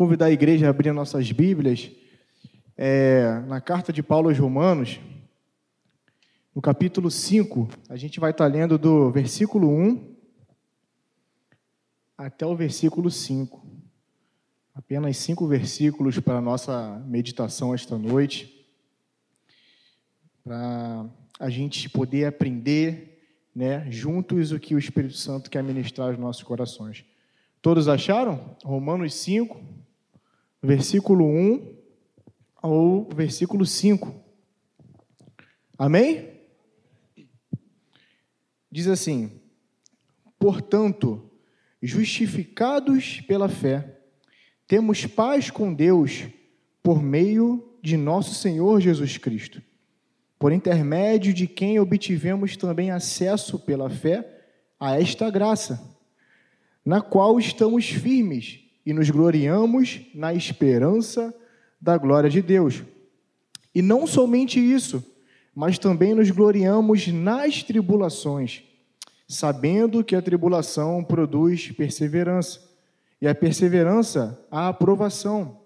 convidar a igreja a abrir nossas Bíblias é, na carta de Paulo aos Romanos, no capítulo 5, a gente vai estar lendo do versículo 1 até o versículo 5. Apenas cinco versículos para a nossa meditação esta noite, para a gente poder aprender né, juntos o que o Espírito Santo quer ministrar aos nossos corações. Todos acharam? Romanos 5, versículo 1 ao versículo 5. Amém? Diz assim: Portanto, justificados pela fé, temos paz com Deus por meio de nosso Senhor Jesus Cristo, por intermédio de quem obtivemos também acesso pela fé a esta graça na qual estamos firmes e nos gloriamos na esperança da glória de Deus. E não somente isso, mas também nos gloriamos nas tribulações, sabendo que a tribulação produz perseverança, e a perseverança, a aprovação,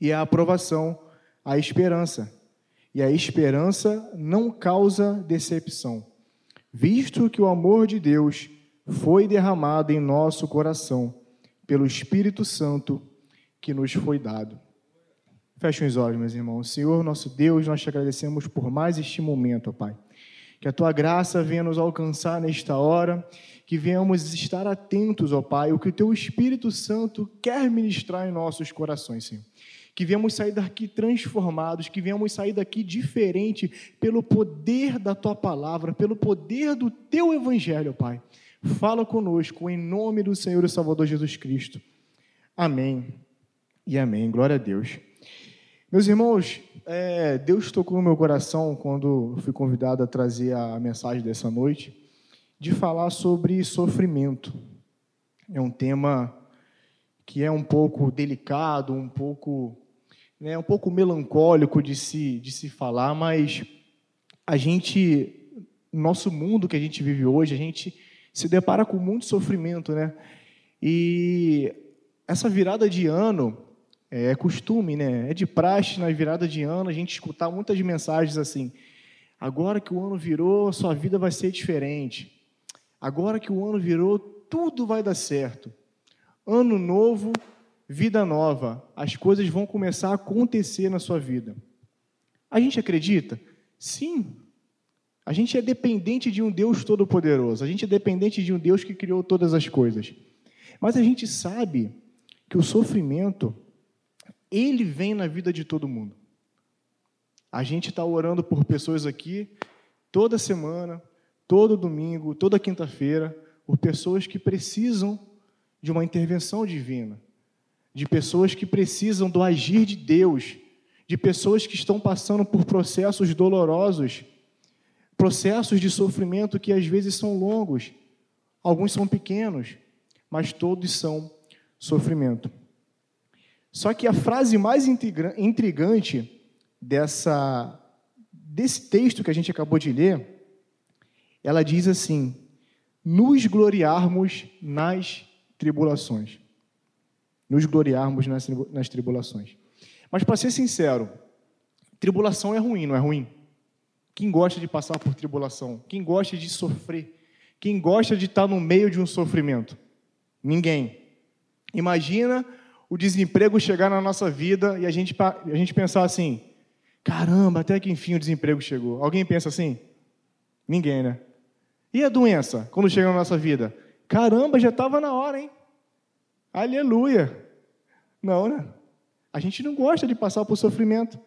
e a aprovação, a esperança. E a esperança não causa decepção, visto que o amor de Deus foi derramado em nosso coração pelo Espírito Santo que nos foi dado. Fechem os olhos, meus irmãos. Senhor, nosso Deus, nós te agradecemos por mais este momento, ó Pai. Que a tua graça venha nos alcançar nesta hora, que venhamos estar atentos, ó Pai, o que o teu Espírito Santo quer ministrar em nossos corações, Senhor. Que venhamos sair daqui transformados, que venhamos sair daqui diferente pelo poder da tua palavra, pelo poder do teu evangelho, Pai. Fala conosco em nome do Senhor e Salvador Jesus Cristo. Amém e amém. Glória a Deus. Meus irmãos, é, Deus tocou no meu coração quando fui convidado a trazer a mensagem dessa noite, de falar sobre sofrimento. É um tema que é um pouco delicado, um pouco, né, um pouco melancólico de se, de se falar, mas a gente, nosso mundo que a gente vive hoje, a gente se depara com muito sofrimento, né? E essa virada de ano é costume, né? É de praxe na virada de ano a gente escutar muitas mensagens assim: agora que o ano virou, sua vida vai ser diferente. Agora que o ano virou, tudo vai dar certo. Ano novo, vida nova. As coisas vão começar a acontecer na sua vida. A gente acredita? Sim, a gente é dependente de um Deus todo-poderoso, a gente é dependente de um Deus que criou todas as coisas. Mas a gente sabe que o sofrimento, ele vem na vida de todo mundo. A gente está orando por pessoas aqui toda semana, todo domingo, toda quinta-feira, por pessoas que precisam de uma intervenção divina, de pessoas que precisam do agir de Deus, de pessoas que estão passando por processos dolorosos processos de sofrimento que às vezes são longos, alguns são pequenos, mas todos são sofrimento. Só que a frase mais intrigante dessa desse texto que a gente acabou de ler, ela diz assim: nos gloriarmos nas tribulações. Nos gloriarmos nas, nas tribulações. Mas para ser sincero, tribulação é ruim, não é ruim? Quem gosta de passar por tribulação? Quem gosta de sofrer? Quem gosta de estar no meio de um sofrimento? Ninguém. Imagina o desemprego chegar na nossa vida e a gente, a gente pensar assim: caramba, até que enfim o desemprego chegou. Alguém pensa assim? Ninguém, né? E a doença, quando chega na nossa vida? Caramba, já estava na hora, hein? Aleluia! Não, né? A gente não gosta de passar por sofrimento.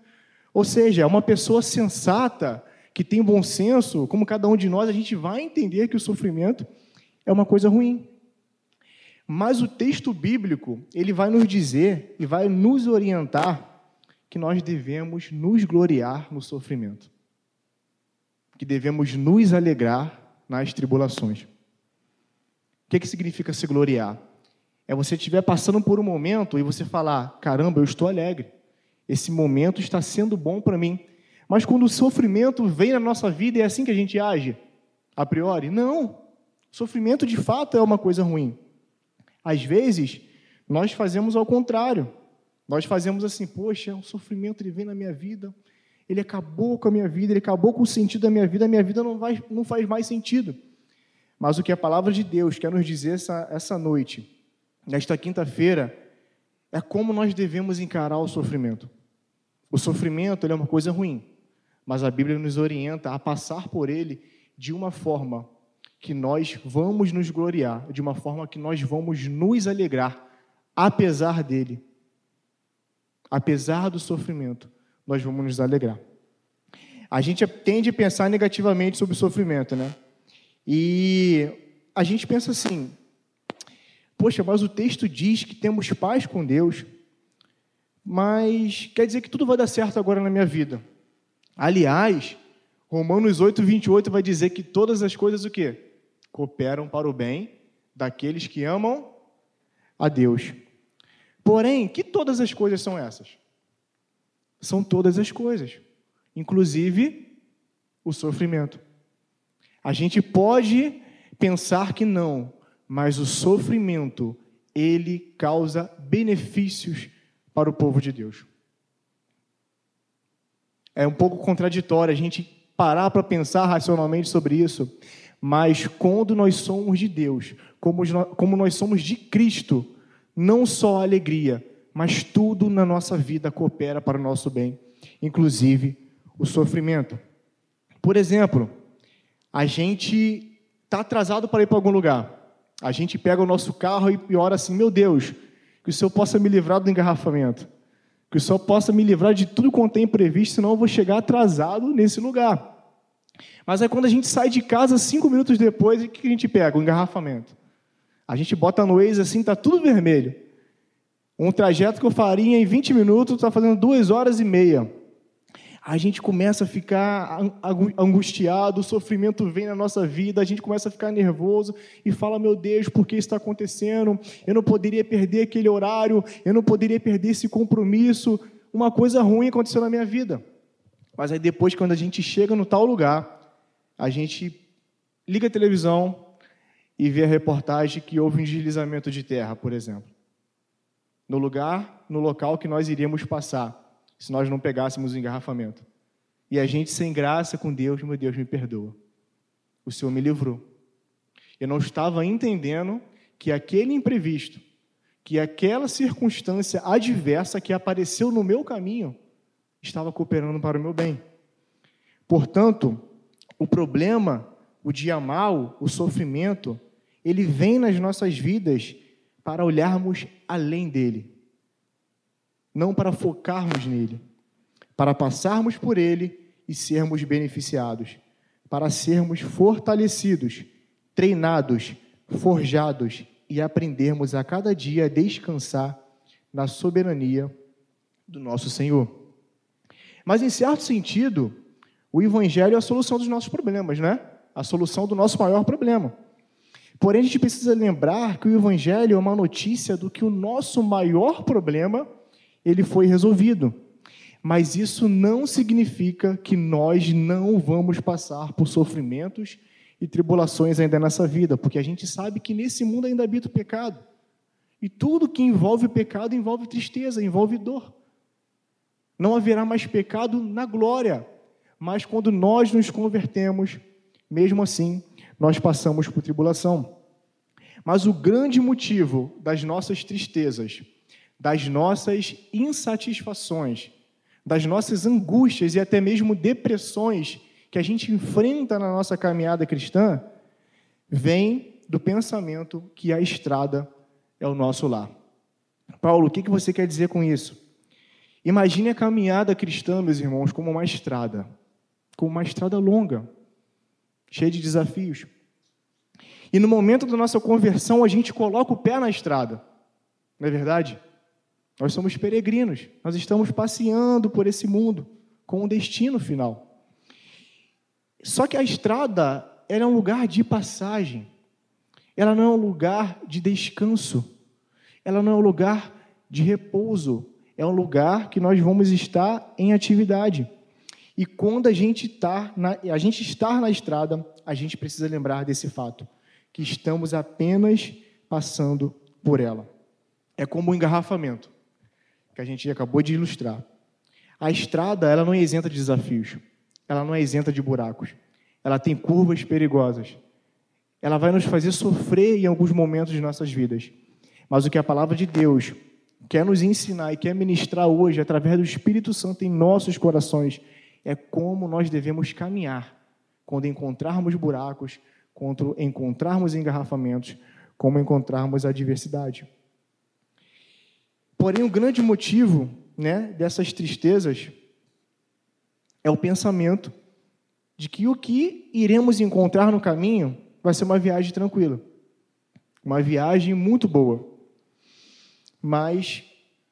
Ou seja, uma pessoa sensata, que tem bom senso, como cada um de nós, a gente vai entender que o sofrimento é uma coisa ruim. Mas o texto bíblico, ele vai nos dizer e vai nos orientar que nós devemos nos gloriar no sofrimento. Que devemos nos alegrar nas tribulações. O que, que significa se gloriar? É você estiver passando por um momento e você falar: caramba, eu estou alegre. Esse momento está sendo bom para mim. Mas quando o sofrimento vem na nossa vida, é assim que a gente age? A priori? Não. Sofrimento de fato é uma coisa ruim. Às vezes, nós fazemos ao contrário. Nós fazemos assim, poxa, o sofrimento ele vem na minha vida, ele acabou com a minha vida, ele acabou com o sentido da minha vida, a minha vida não, vai, não faz mais sentido. Mas o que a palavra de Deus quer nos dizer essa, essa noite, nesta quinta-feira, é como nós devemos encarar o sofrimento. O sofrimento é uma coisa ruim, mas a Bíblia nos orienta a passar por ele de uma forma que nós vamos nos gloriar, de uma forma que nós vamos nos alegrar, apesar dele. Apesar do sofrimento, nós vamos nos alegrar. A gente tende a pensar negativamente sobre o sofrimento, né? E a gente pensa assim: poxa, mas o texto diz que temos paz com Deus, mas quer dizer que tudo vai dar certo agora na minha vida. Aliás, Romanos 8, 28 vai dizer que todas as coisas o quê? cooperam para o bem daqueles que amam a Deus. Porém, que todas as coisas são essas? São todas as coisas, inclusive o sofrimento. A gente pode pensar que não, mas o sofrimento ele causa benefícios para o povo de Deus. É um pouco contraditório a gente parar para pensar racionalmente sobre isso, mas quando nós somos de Deus, como nós somos de Cristo, não só a alegria, mas tudo na nossa vida coopera para o nosso bem, inclusive o sofrimento. Por exemplo, a gente está atrasado para ir para algum lugar. A gente pega o nosso carro e ora assim: meu Deus, que o Senhor possa me livrar do engarrafamento, que o Senhor possa me livrar de tudo quanto tem previsto, senão eu vou chegar atrasado nesse lugar. Mas aí quando a gente sai de casa, cinco minutos depois, o que a gente pega? O engarrafamento. A gente bota no Waze assim, está tudo vermelho. Um trajeto que eu faria em 20 minutos, está fazendo duas horas e meia. A gente começa a ficar angustiado, o sofrimento vem na nossa vida, a gente começa a ficar nervoso e fala: Meu Deus, por que isso está acontecendo? Eu não poderia perder aquele horário, eu não poderia perder esse compromisso. Uma coisa ruim aconteceu na minha vida. Mas aí depois, quando a gente chega no tal lugar, a gente liga a televisão e vê a reportagem que houve um deslizamento de terra, por exemplo. No lugar, no local que nós iríamos passar, se nós não pegássemos o engarrafamento. E a gente sem graça com Deus, meu Deus, me perdoa. O Senhor me livrou. Eu não estava entendendo que aquele imprevisto, que aquela circunstância adversa que apareceu no meu caminho, estava cooperando para o meu bem. Portanto, o problema, o dia mal, o sofrimento, ele vem nas nossas vidas para olharmos além dele, não para focarmos nele, para passarmos por ele e sermos beneficiados, para sermos fortalecidos, treinados, forjados e aprendermos a cada dia a descansar na soberania do nosso Senhor. Mas, em certo sentido, o Evangelho é a solução dos nossos problemas, não é? A solução do nosso maior problema. Porém, a gente precisa lembrar que o Evangelho é uma notícia do que o nosso maior problema ele foi resolvido. Mas isso não significa que nós não vamos passar por sofrimentos e tribulações ainda nessa vida, porque a gente sabe que nesse mundo ainda habita o pecado. E tudo que envolve o pecado envolve tristeza, envolve dor. Não haverá mais pecado na glória, mas quando nós nos convertemos, mesmo assim, nós passamos por tribulação. Mas o grande motivo das nossas tristezas, das nossas insatisfações, das nossas angústias e até mesmo depressões que a gente enfrenta na nossa caminhada cristã, vem do pensamento que a estrada é o nosso lar. Paulo, o que você quer dizer com isso? Imagine a caminhada cristã, meus irmãos, como uma estrada com uma estrada longa, cheia de desafios. E no momento da nossa conversão, a gente coloca o pé na estrada, não é verdade? Nós somos peregrinos, nós estamos passeando por esse mundo com um destino final. Só que a estrada é um lugar de passagem, ela não é um lugar de descanso, ela não é um lugar de repouso, é um lugar que nós vamos estar em atividade. E quando a gente está na, a gente estar na estrada, a gente precisa lembrar desse fato, que estamos apenas passando por ela. É como um engarrafamento. Que a gente acabou de ilustrar. A estrada, ela não é isenta de desafios. Ela não é isenta de buracos. Ela tem curvas perigosas. Ela vai nos fazer sofrer em alguns momentos de nossas vidas. Mas o que a palavra de Deus quer nos ensinar e quer ministrar hoje, através do Espírito Santo em nossos corações, é como nós devemos caminhar quando encontrarmos buracos, quando encontrarmos engarrafamentos, como encontrarmos adversidade. Porém, o grande motivo né, dessas tristezas é o pensamento de que o que iremos encontrar no caminho vai ser uma viagem tranquila, uma viagem muito boa. Mas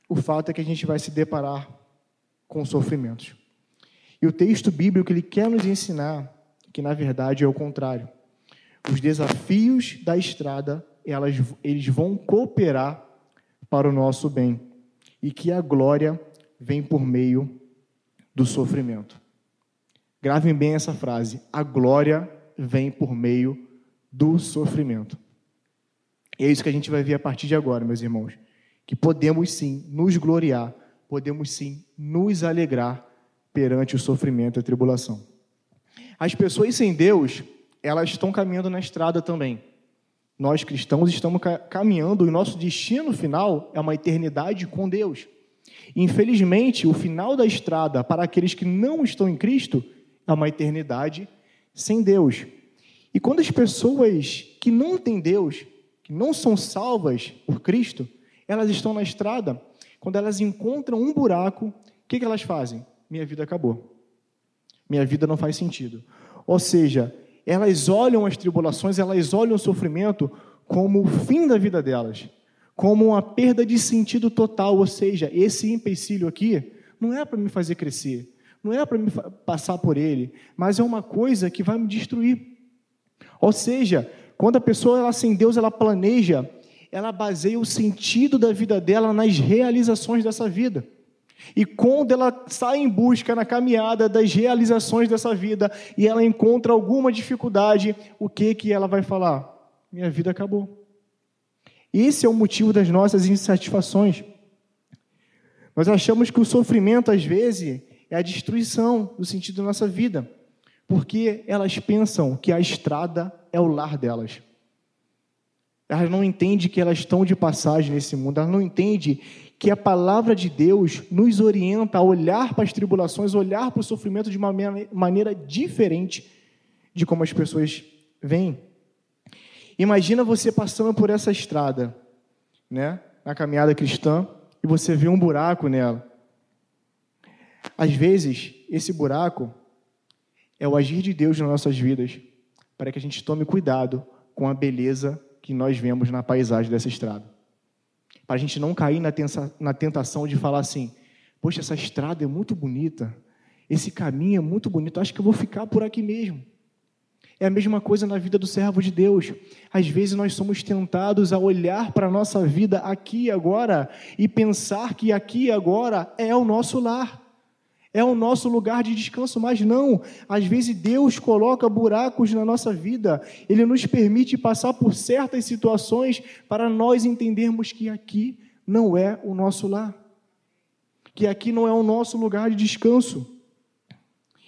o fato é que a gente vai se deparar com sofrimentos. E o texto bíblico ele quer nos ensinar que na verdade é o contrário. Os desafios da estrada, elas, eles vão cooperar para o nosso bem e que a glória vem por meio do sofrimento. Gravem bem essa frase: a glória vem por meio do sofrimento. E é isso que a gente vai ver a partir de agora, meus irmãos. Que podemos sim nos gloriar, podemos sim nos alegrar perante o sofrimento e a tribulação. As pessoas sem Deus, elas estão caminhando na estrada também. Nós cristãos estamos caminhando e nosso destino final é uma eternidade com Deus. Infelizmente, o final da estrada para aqueles que não estão em Cristo é uma eternidade sem Deus. E quando as pessoas que não têm Deus, que não são salvas por Cristo, elas estão na estrada, quando elas encontram um buraco, o que, elas fazem? Minha vida acabou. Minha vida não faz sentido. Ou seja, elas olham as tribulações, elas olham o sofrimento como o fim da vida delas, como uma perda de sentido total. Ou seja, esse empecilho aqui não é para me fazer crescer, não é para me passar por ele, mas é uma coisa que vai me destruir. Ou seja, quando a pessoa ela sem Deus, ela planeja, ela baseia o sentido da vida dela nas realizações dessa vida. E quando ela sai em busca na caminhada das realizações dessa vida e ela encontra alguma dificuldade, o que que ela vai falar? Minha vida acabou. Esse é o motivo das nossas insatisfações. Nós achamos que o sofrimento às vezes é a destruição do sentido da nossa vida porque elas pensam que a estrada é o lar delas. Elas não entendem que elas estão de passagem nesse mundo, elas não entendem que a palavra de Deus nos orienta a olhar para as tribulações, olhar para o sofrimento de uma maneira diferente de como as pessoas veem. Imagina você passando por essa estrada, né, na caminhada cristã, e você vê um buraco nela. Às vezes, esse buraco é o agir de Deus nas nossas vidas, para que a gente tome cuidado com a beleza que nós vemos na paisagem dessa estrada. Para a gente não cair na tentação de falar assim: poxa, essa estrada é muito bonita, esse caminho é muito bonito, acho que eu vou ficar por aqui mesmo. É a mesma coisa na vida do servo de Deus. Às vezes nós somos tentados a olhar para a nossa vida aqui e agora e pensar que aqui e agora é o nosso lar é o nosso lugar de descanso, mas não. Às vezes Deus coloca buracos na nossa vida, Ele nos permite passar por certas situações para nós entendermos que aqui não é o nosso lar, que aqui não é o nosso lugar de descanso.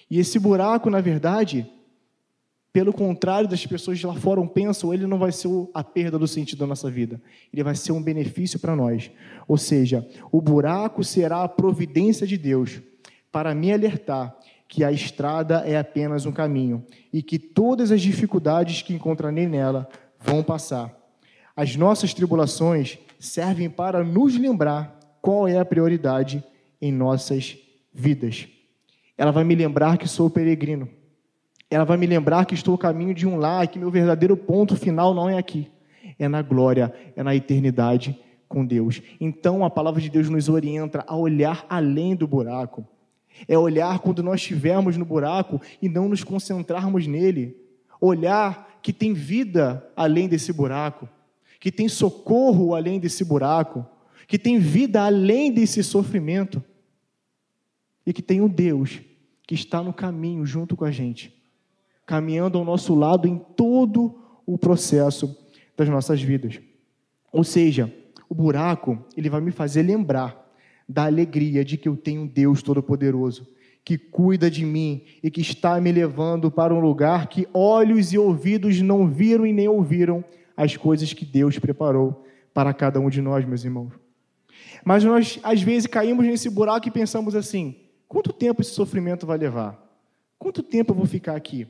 E esse buraco, na verdade, pelo contrário das pessoas lá fora pensam, ele não vai ser a perda do sentido da nossa vida, ele vai ser um benefício para nós. Ou seja, o buraco será a providência de Deus para me alertar que a estrada é apenas um caminho e que todas as dificuldades que encontrarei nela vão passar. As nossas tribulações servem para nos lembrar qual é a prioridade em nossas vidas. Ela vai me lembrar que sou peregrino. Ela vai me lembrar que estou a caminho de um lar, que meu verdadeiro ponto final não é aqui, é na glória, é na eternidade com Deus. Então a palavra de Deus nos orienta a olhar além do buraco é olhar quando nós estivermos no buraco e não nos concentrarmos nele. Olhar que tem vida além desse buraco, que tem socorro além desse buraco, que tem vida além desse sofrimento e que tem um Deus que está no caminho junto com a gente, caminhando ao nosso lado em todo o processo das nossas vidas. Ou seja, o buraco, ele vai me fazer lembrar da alegria de que eu tenho um Deus Todo-Poderoso, que cuida de mim e que está me levando para um lugar que olhos e ouvidos não viram e nem ouviram as coisas que Deus preparou para cada um de nós, meus irmãos. Mas nós, às vezes, caímos nesse buraco e pensamos assim: quanto tempo esse sofrimento vai levar? Quanto tempo eu vou ficar aqui?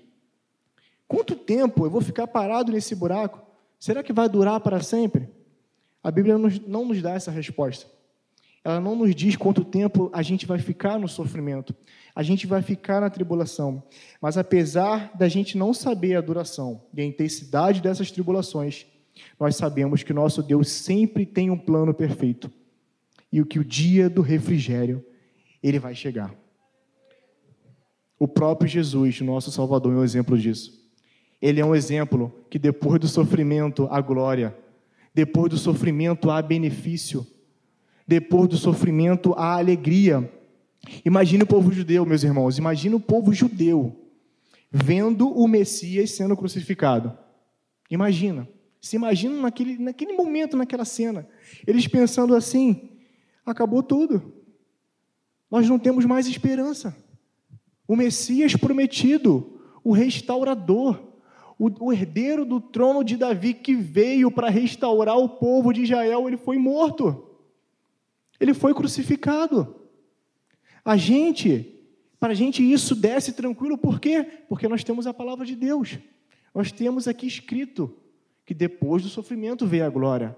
Quanto tempo eu vou ficar parado nesse buraco? Será que vai durar para sempre? A Bíblia não nos dá essa resposta. Ela não nos diz quanto tempo a gente vai ficar no sofrimento, a gente vai ficar na tribulação. Mas apesar da gente não saber a duração e a intensidade dessas tribulações, nós sabemos que nosso Deus sempre tem um plano perfeito e o que o dia do refrigério ele vai chegar. O próprio Jesus, nosso Salvador, é um exemplo disso. Ele é um exemplo que depois do sofrimento há glória, depois do sofrimento há benefício, depois do sofrimento há alegria. Imagine o povo judeu, meus irmãos, imagine o povo judeu vendo o Messias sendo crucificado. Imagina. Se imagina naquele, naquele momento, naquela cena. Eles pensando assim: acabou tudo. Nós não temos mais esperança. O Messias prometido, o restaurador, o, o herdeiro do trono de Davi que veio para restaurar o povo de Israel, ele foi morto. Ele foi crucificado. A gente, para a gente isso desce tranquilo, por quê? Porque nós temos a palavra de Deus. Nós temos aqui escrito que depois do sofrimento veio a glória.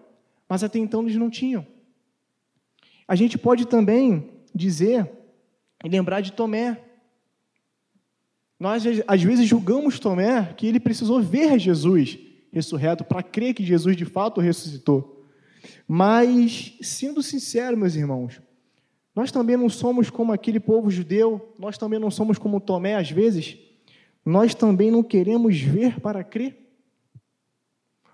Mas até então eles não tinham. A gente pode também dizer e lembrar de Tomé. Nós, às vezes, julgamos Tomé que ele precisou ver Jesus ressurreto para crer que Jesus de fato ressuscitou. Mas, sendo sincero, meus irmãos, nós também não somos como aquele povo judeu, nós também não somos como Tomé, às vezes, nós também não queremos ver para crer.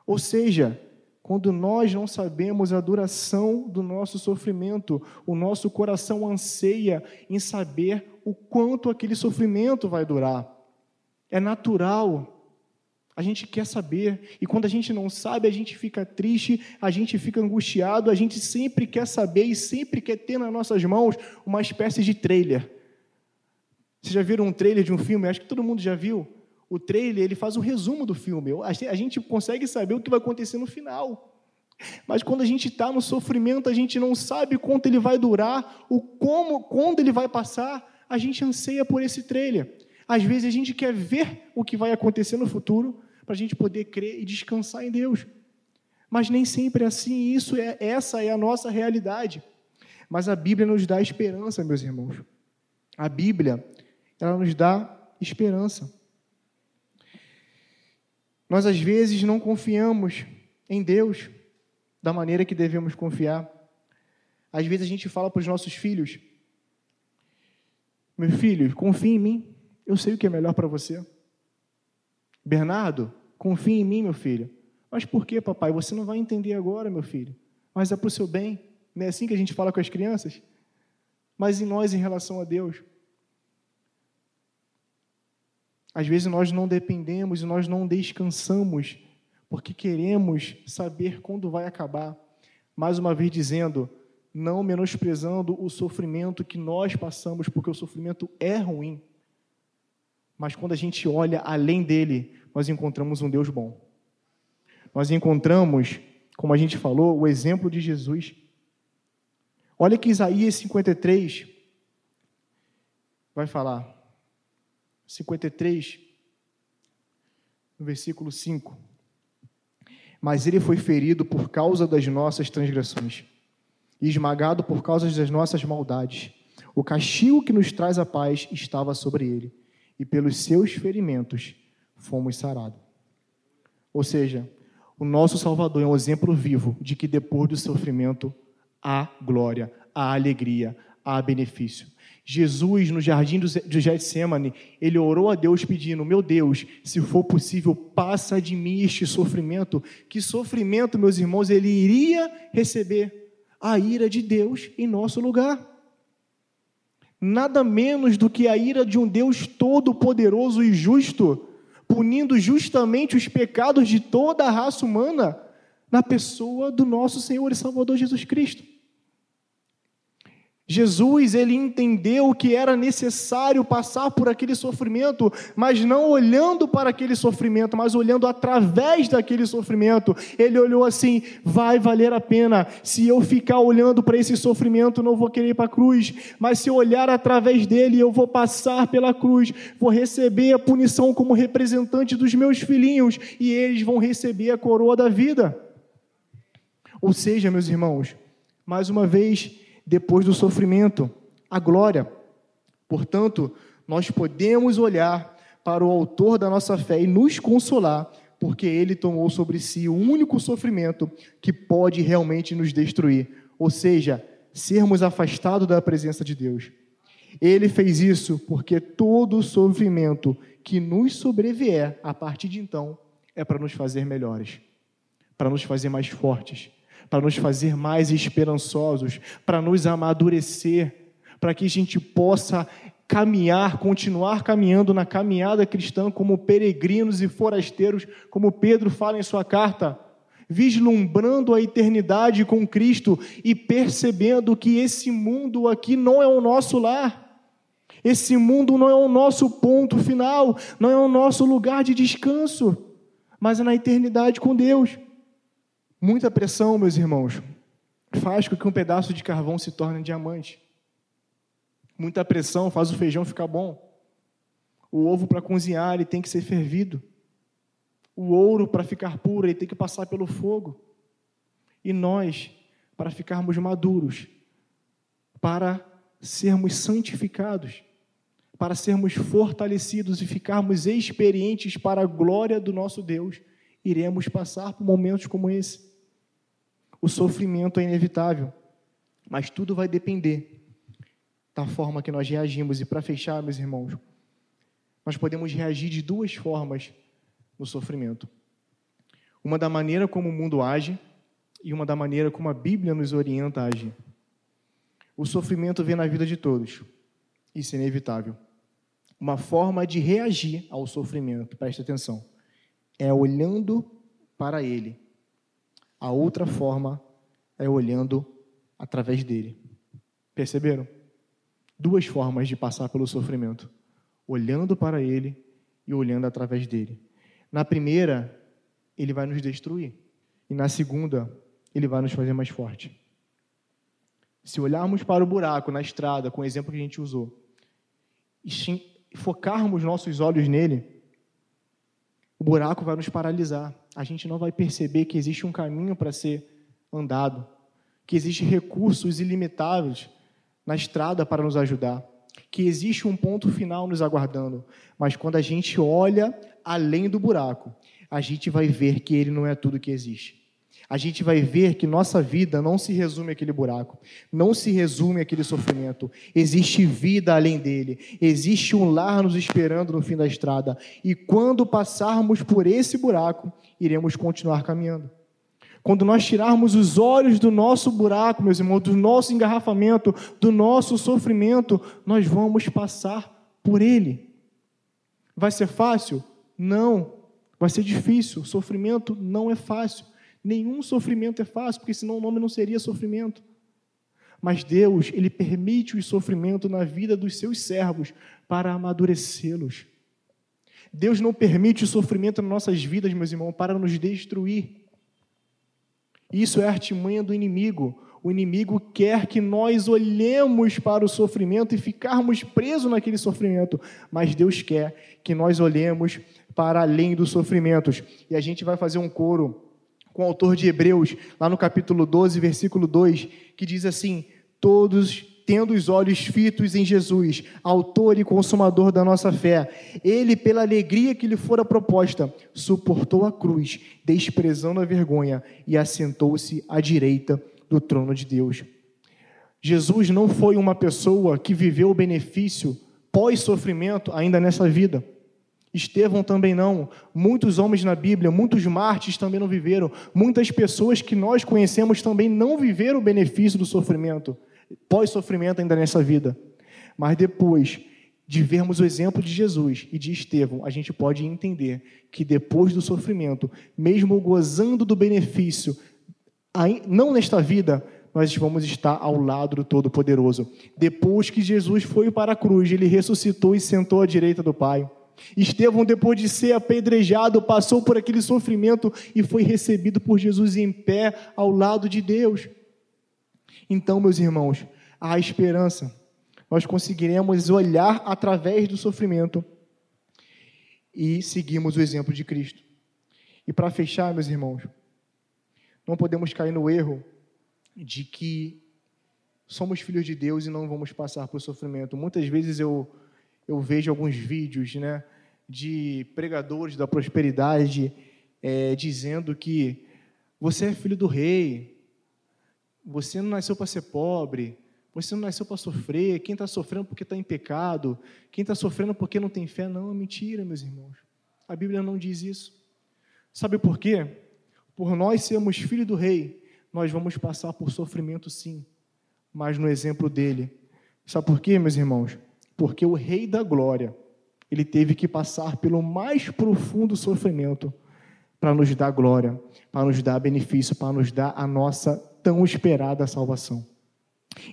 Ou seja, quando nós não sabemos a duração do nosso sofrimento, o nosso coração anseia em saber o quanto aquele sofrimento vai durar. É natural. A gente quer saber. E quando a gente não sabe, a gente fica triste, a gente fica angustiado, a gente sempre quer saber e sempre quer ter nas nossas mãos uma espécie de trailer. Vocês já viram um trailer de um filme? Acho que todo mundo já viu o trailer ele faz um resumo do filme. A gente consegue saber o que vai acontecer no final. Mas quando a gente está no sofrimento, a gente não sabe quanto ele vai durar, o como, quando ele vai passar. A gente anseia por esse trailer. Às vezes a gente quer ver o que vai acontecer no futuro para a gente poder crer e descansar em Deus. Mas nem sempre é assim. Isso é essa é a nossa realidade. Mas a Bíblia nos dá esperança, meus irmãos. A Bíblia ela nos dá esperança. Nós, às vezes, não confiamos em Deus da maneira que devemos confiar. Às vezes, a gente fala para os nossos filhos: Meu filho, confie em mim, eu sei o que é melhor para você. Bernardo, confie em mim, meu filho. Mas por que, papai? Você não vai entender agora, meu filho. Mas é para o seu bem. Não é assim que a gente fala com as crianças? Mas em nós, em relação a Deus. Às vezes nós não dependemos e nós não descansamos, porque queremos saber quando vai acabar. Mais uma vez dizendo, não menosprezando o sofrimento que nós passamos, porque o sofrimento é ruim. Mas quando a gente olha além dele, nós encontramos um Deus bom. Nós encontramos, como a gente falou, o exemplo de Jesus. Olha que Isaías 53 vai falar. 53, no versículo 5. Mas ele foi ferido por causa das nossas transgressões e esmagado por causa das nossas maldades. O castigo que nos traz a paz estava sobre ele, e pelos seus ferimentos fomos sarados. Ou seja, o nosso Salvador é um exemplo vivo de que depois do sofrimento há glória, há alegria, há benefício. Jesus, no jardim do Getsemane, ele orou a Deus pedindo: Meu Deus, se for possível, passa de mim este sofrimento. Que sofrimento, meus irmãos, ele iria receber? A ira de Deus em nosso lugar. Nada menos do que a ira de um Deus todo-poderoso e justo, punindo justamente os pecados de toda a raça humana na pessoa do nosso Senhor e Salvador Jesus Cristo. Jesus, ele entendeu que era necessário passar por aquele sofrimento, mas não olhando para aquele sofrimento, mas olhando através daquele sofrimento. Ele olhou assim: vai valer a pena. Se eu ficar olhando para esse sofrimento, não vou querer ir para a cruz, mas se eu olhar através dele, eu vou passar pela cruz, vou receber a punição como representante dos meus filhinhos e eles vão receber a coroa da vida. Ou seja, meus irmãos, mais uma vez, depois do sofrimento, a glória. Portanto, nós podemos olhar para o autor da nossa fé e nos consolar, porque ele tomou sobre si o único sofrimento que pode realmente nos destruir, ou seja, sermos afastados da presença de Deus. Ele fez isso porque todo sofrimento que nos sobrevier a partir de então é para nos fazer melhores, para nos fazer mais fortes, para nos fazer mais esperançosos, para nos amadurecer, para que a gente possa caminhar, continuar caminhando na caminhada cristã como peregrinos e forasteiros, como Pedro fala em sua carta, vislumbrando a eternidade com Cristo e percebendo que esse mundo aqui não é o nosso lar. Esse mundo não é o nosso ponto final, não é o nosso lugar de descanso, mas é na eternidade com Deus. Muita pressão, meus irmãos, faz com que um pedaço de carvão se torne diamante. Muita pressão faz o feijão ficar bom. O ovo para cozinhar ele tem que ser fervido. O ouro para ficar puro ele tem que passar pelo fogo. E nós, para ficarmos maduros, para sermos santificados, para sermos fortalecidos e ficarmos experientes para a glória do nosso Deus, iremos passar por momentos como esse. O sofrimento é inevitável, mas tudo vai depender da forma que nós reagimos. E para fechar, meus irmãos, nós podemos reagir de duas formas no sofrimento: uma da maneira como o mundo age e uma da maneira como a Bíblia nos orienta a agir. O sofrimento vem na vida de todos, isso é inevitável. Uma forma de reagir ao sofrimento, preste atenção, é olhando para ele a outra forma é olhando através dele. Perceberam? Duas formas de passar pelo sofrimento: olhando para ele e olhando através dele. Na primeira, ele vai nos destruir, e na segunda, ele vai nos fazer mais forte. Se olharmos para o buraco na estrada, com o exemplo que a gente usou, e focarmos nossos olhos nele, o buraco vai nos paralisar. A gente não vai perceber que existe um caminho para ser andado, que existem recursos ilimitados na estrada para nos ajudar, que existe um ponto final nos aguardando. Mas quando a gente olha além do buraco, a gente vai ver que ele não é tudo que existe a gente vai ver que nossa vida não se resume àquele buraco, não se resume àquele sofrimento. Existe vida além dele, existe um lar nos esperando no fim da estrada. E quando passarmos por esse buraco, iremos continuar caminhando. Quando nós tirarmos os olhos do nosso buraco, meus irmãos, do nosso engarrafamento, do nosso sofrimento, nós vamos passar por ele. Vai ser fácil? Não. Vai ser difícil. Sofrimento não é fácil. Nenhum sofrimento é fácil, porque senão o nome não seria sofrimento. Mas Deus, Ele permite o sofrimento na vida dos seus servos para amadurecê-los. Deus não permite o sofrimento nas nossas vidas, meus irmãos, para nos destruir. Isso é artimanha do inimigo. O inimigo quer que nós olhemos para o sofrimento e ficarmos presos naquele sofrimento, mas Deus quer que nós olhemos para além dos sofrimentos. E a gente vai fazer um coro com o autor de Hebreus, lá no capítulo 12, versículo 2, que diz assim: Todos tendo os olhos fitos em Jesus, autor e consumador da nossa fé, ele, pela alegria que lhe fora proposta, suportou a cruz, desprezando a vergonha, e assentou-se à direita do trono de Deus. Jesus não foi uma pessoa que viveu o benefício pós-sofrimento ainda nessa vida. Estevão também não. Muitos homens na Bíblia, muitos mártires também não viveram. Muitas pessoas que nós conhecemos também não viveram o benefício do sofrimento, pós-sofrimento ainda nessa vida. Mas depois de vermos o exemplo de Jesus e de Estevão, a gente pode entender que depois do sofrimento, mesmo gozando do benefício, não nesta vida, nós vamos estar ao lado do Todo-Poderoso. Depois que Jesus foi para a cruz, ele ressuscitou e sentou à direita do Pai. Estevão, depois de ser apedrejado, passou por aquele sofrimento e foi recebido por Jesus em pé ao lado de Deus. Então, meus irmãos, há esperança. Nós conseguiremos olhar através do sofrimento e seguirmos o exemplo de Cristo. E para fechar, meus irmãos, não podemos cair no erro de que somos filhos de Deus e não vamos passar por sofrimento. Muitas vezes eu, eu vejo alguns vídeos né, de pregadores da prosperidade é, dizendo que você é filho do rei, você não nasceu para ser pobre, você não nasceu para sofrer. Quem está sofrendo porque está em pecado, quem está sofrendo porque não tem fé, não, é mentira, meus irmãos. A Bíblia não diz isso. Sabe por quê? Por nós sermos filhos do rei, nós vamos passar por sofrimento sim, mas no exemplo dele. Sabe por quê, meus irmãos? Porque o rei da glória, ele teve que passar pelo mais profundo sofrimento para nos dar glória, para nos dar benefício, para nos dar a nossa tão esperada salvação.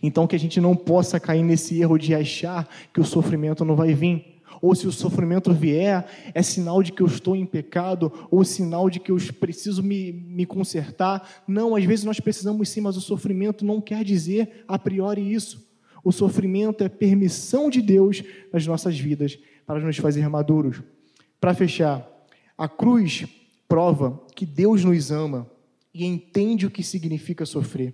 Então, que a gente não possa cair nesse erro de achar que o sofrimento não vai vir ou se o sofrimento vier, é sinal de que eu estou em pecado, ou sinal de que eu preciso me, me consertar. Não, às vezes nós precisamos sim, mas o sofrimento não quer dizer a priori isso. O sofrimento é permissão de Deus nas nossas vidas para nos fazer maduros. Para fechar, a cruz prova que Deus nos ama e entende o que significa sofrer.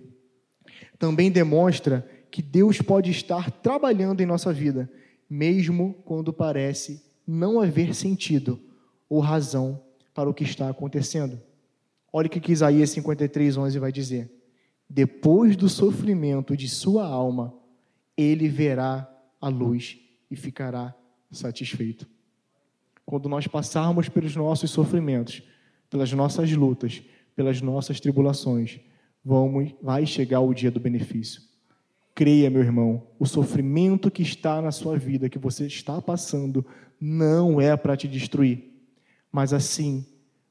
Também demonstra que Deus pode estar trabalhando em nossa vida mesmo quando parece não haver sentido ou razão para o que está acontecendo. Olha o que Isaías 53, 11 vai dizer. Depois do sofrimento de sua alma, ele verá a luz e ficará satisfeito. Quando nós passarmos pelos nossos sofrimentos, pelas nossas lutas, pelas nossas tribulações, vamos, vai chegar o dia do benefício. Creia, meu irmão, o sofrimento que está na sua vida, que você está passando, não é para te destruir, mas assim,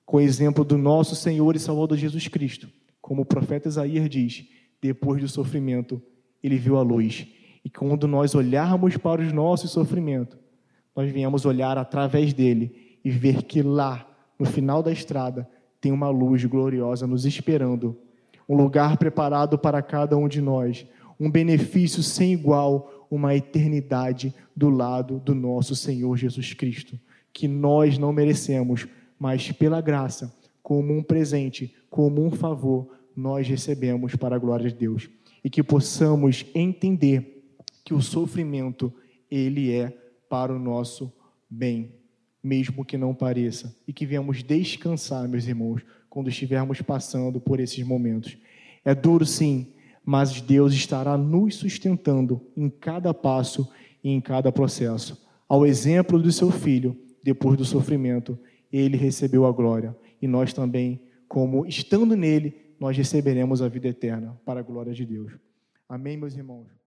com o exemplo do nosso Senhor e Salvador Jesus Cristo, como o profeta Isaías diz, depois do sofrimento, ele viu a luz. E quando nós olharmos para os nossos sofrimentos, nós viemos olhar através dele e ver que lá, no final da estrada, tem uma luz gloriosa nos esperando, um lugar preparado para cada um de nós um benefício sem igual, uma eternidade do lado do nosso Senhor Jesus Cristo, que nós não merecemos, mas pela graça, como um presente, como um favor, nós recebemos para a glória de Deus. E que possamos entender que o sofrimento, ele é para o nosso bem, mesmo que não pareça. E que venhamos descansar, meus irmãos, quando estivermos passando por esses momentos. É duro, sim, mas Deus estará nos sustentando em cada passo e em cada processo. Ao exemplo do seu filho, depois do sofrimento, ele recebeu a glória. E nós também, como estando nele, nós receberemos a vida eterna para a glória de Deus. Amém, meus irmãos?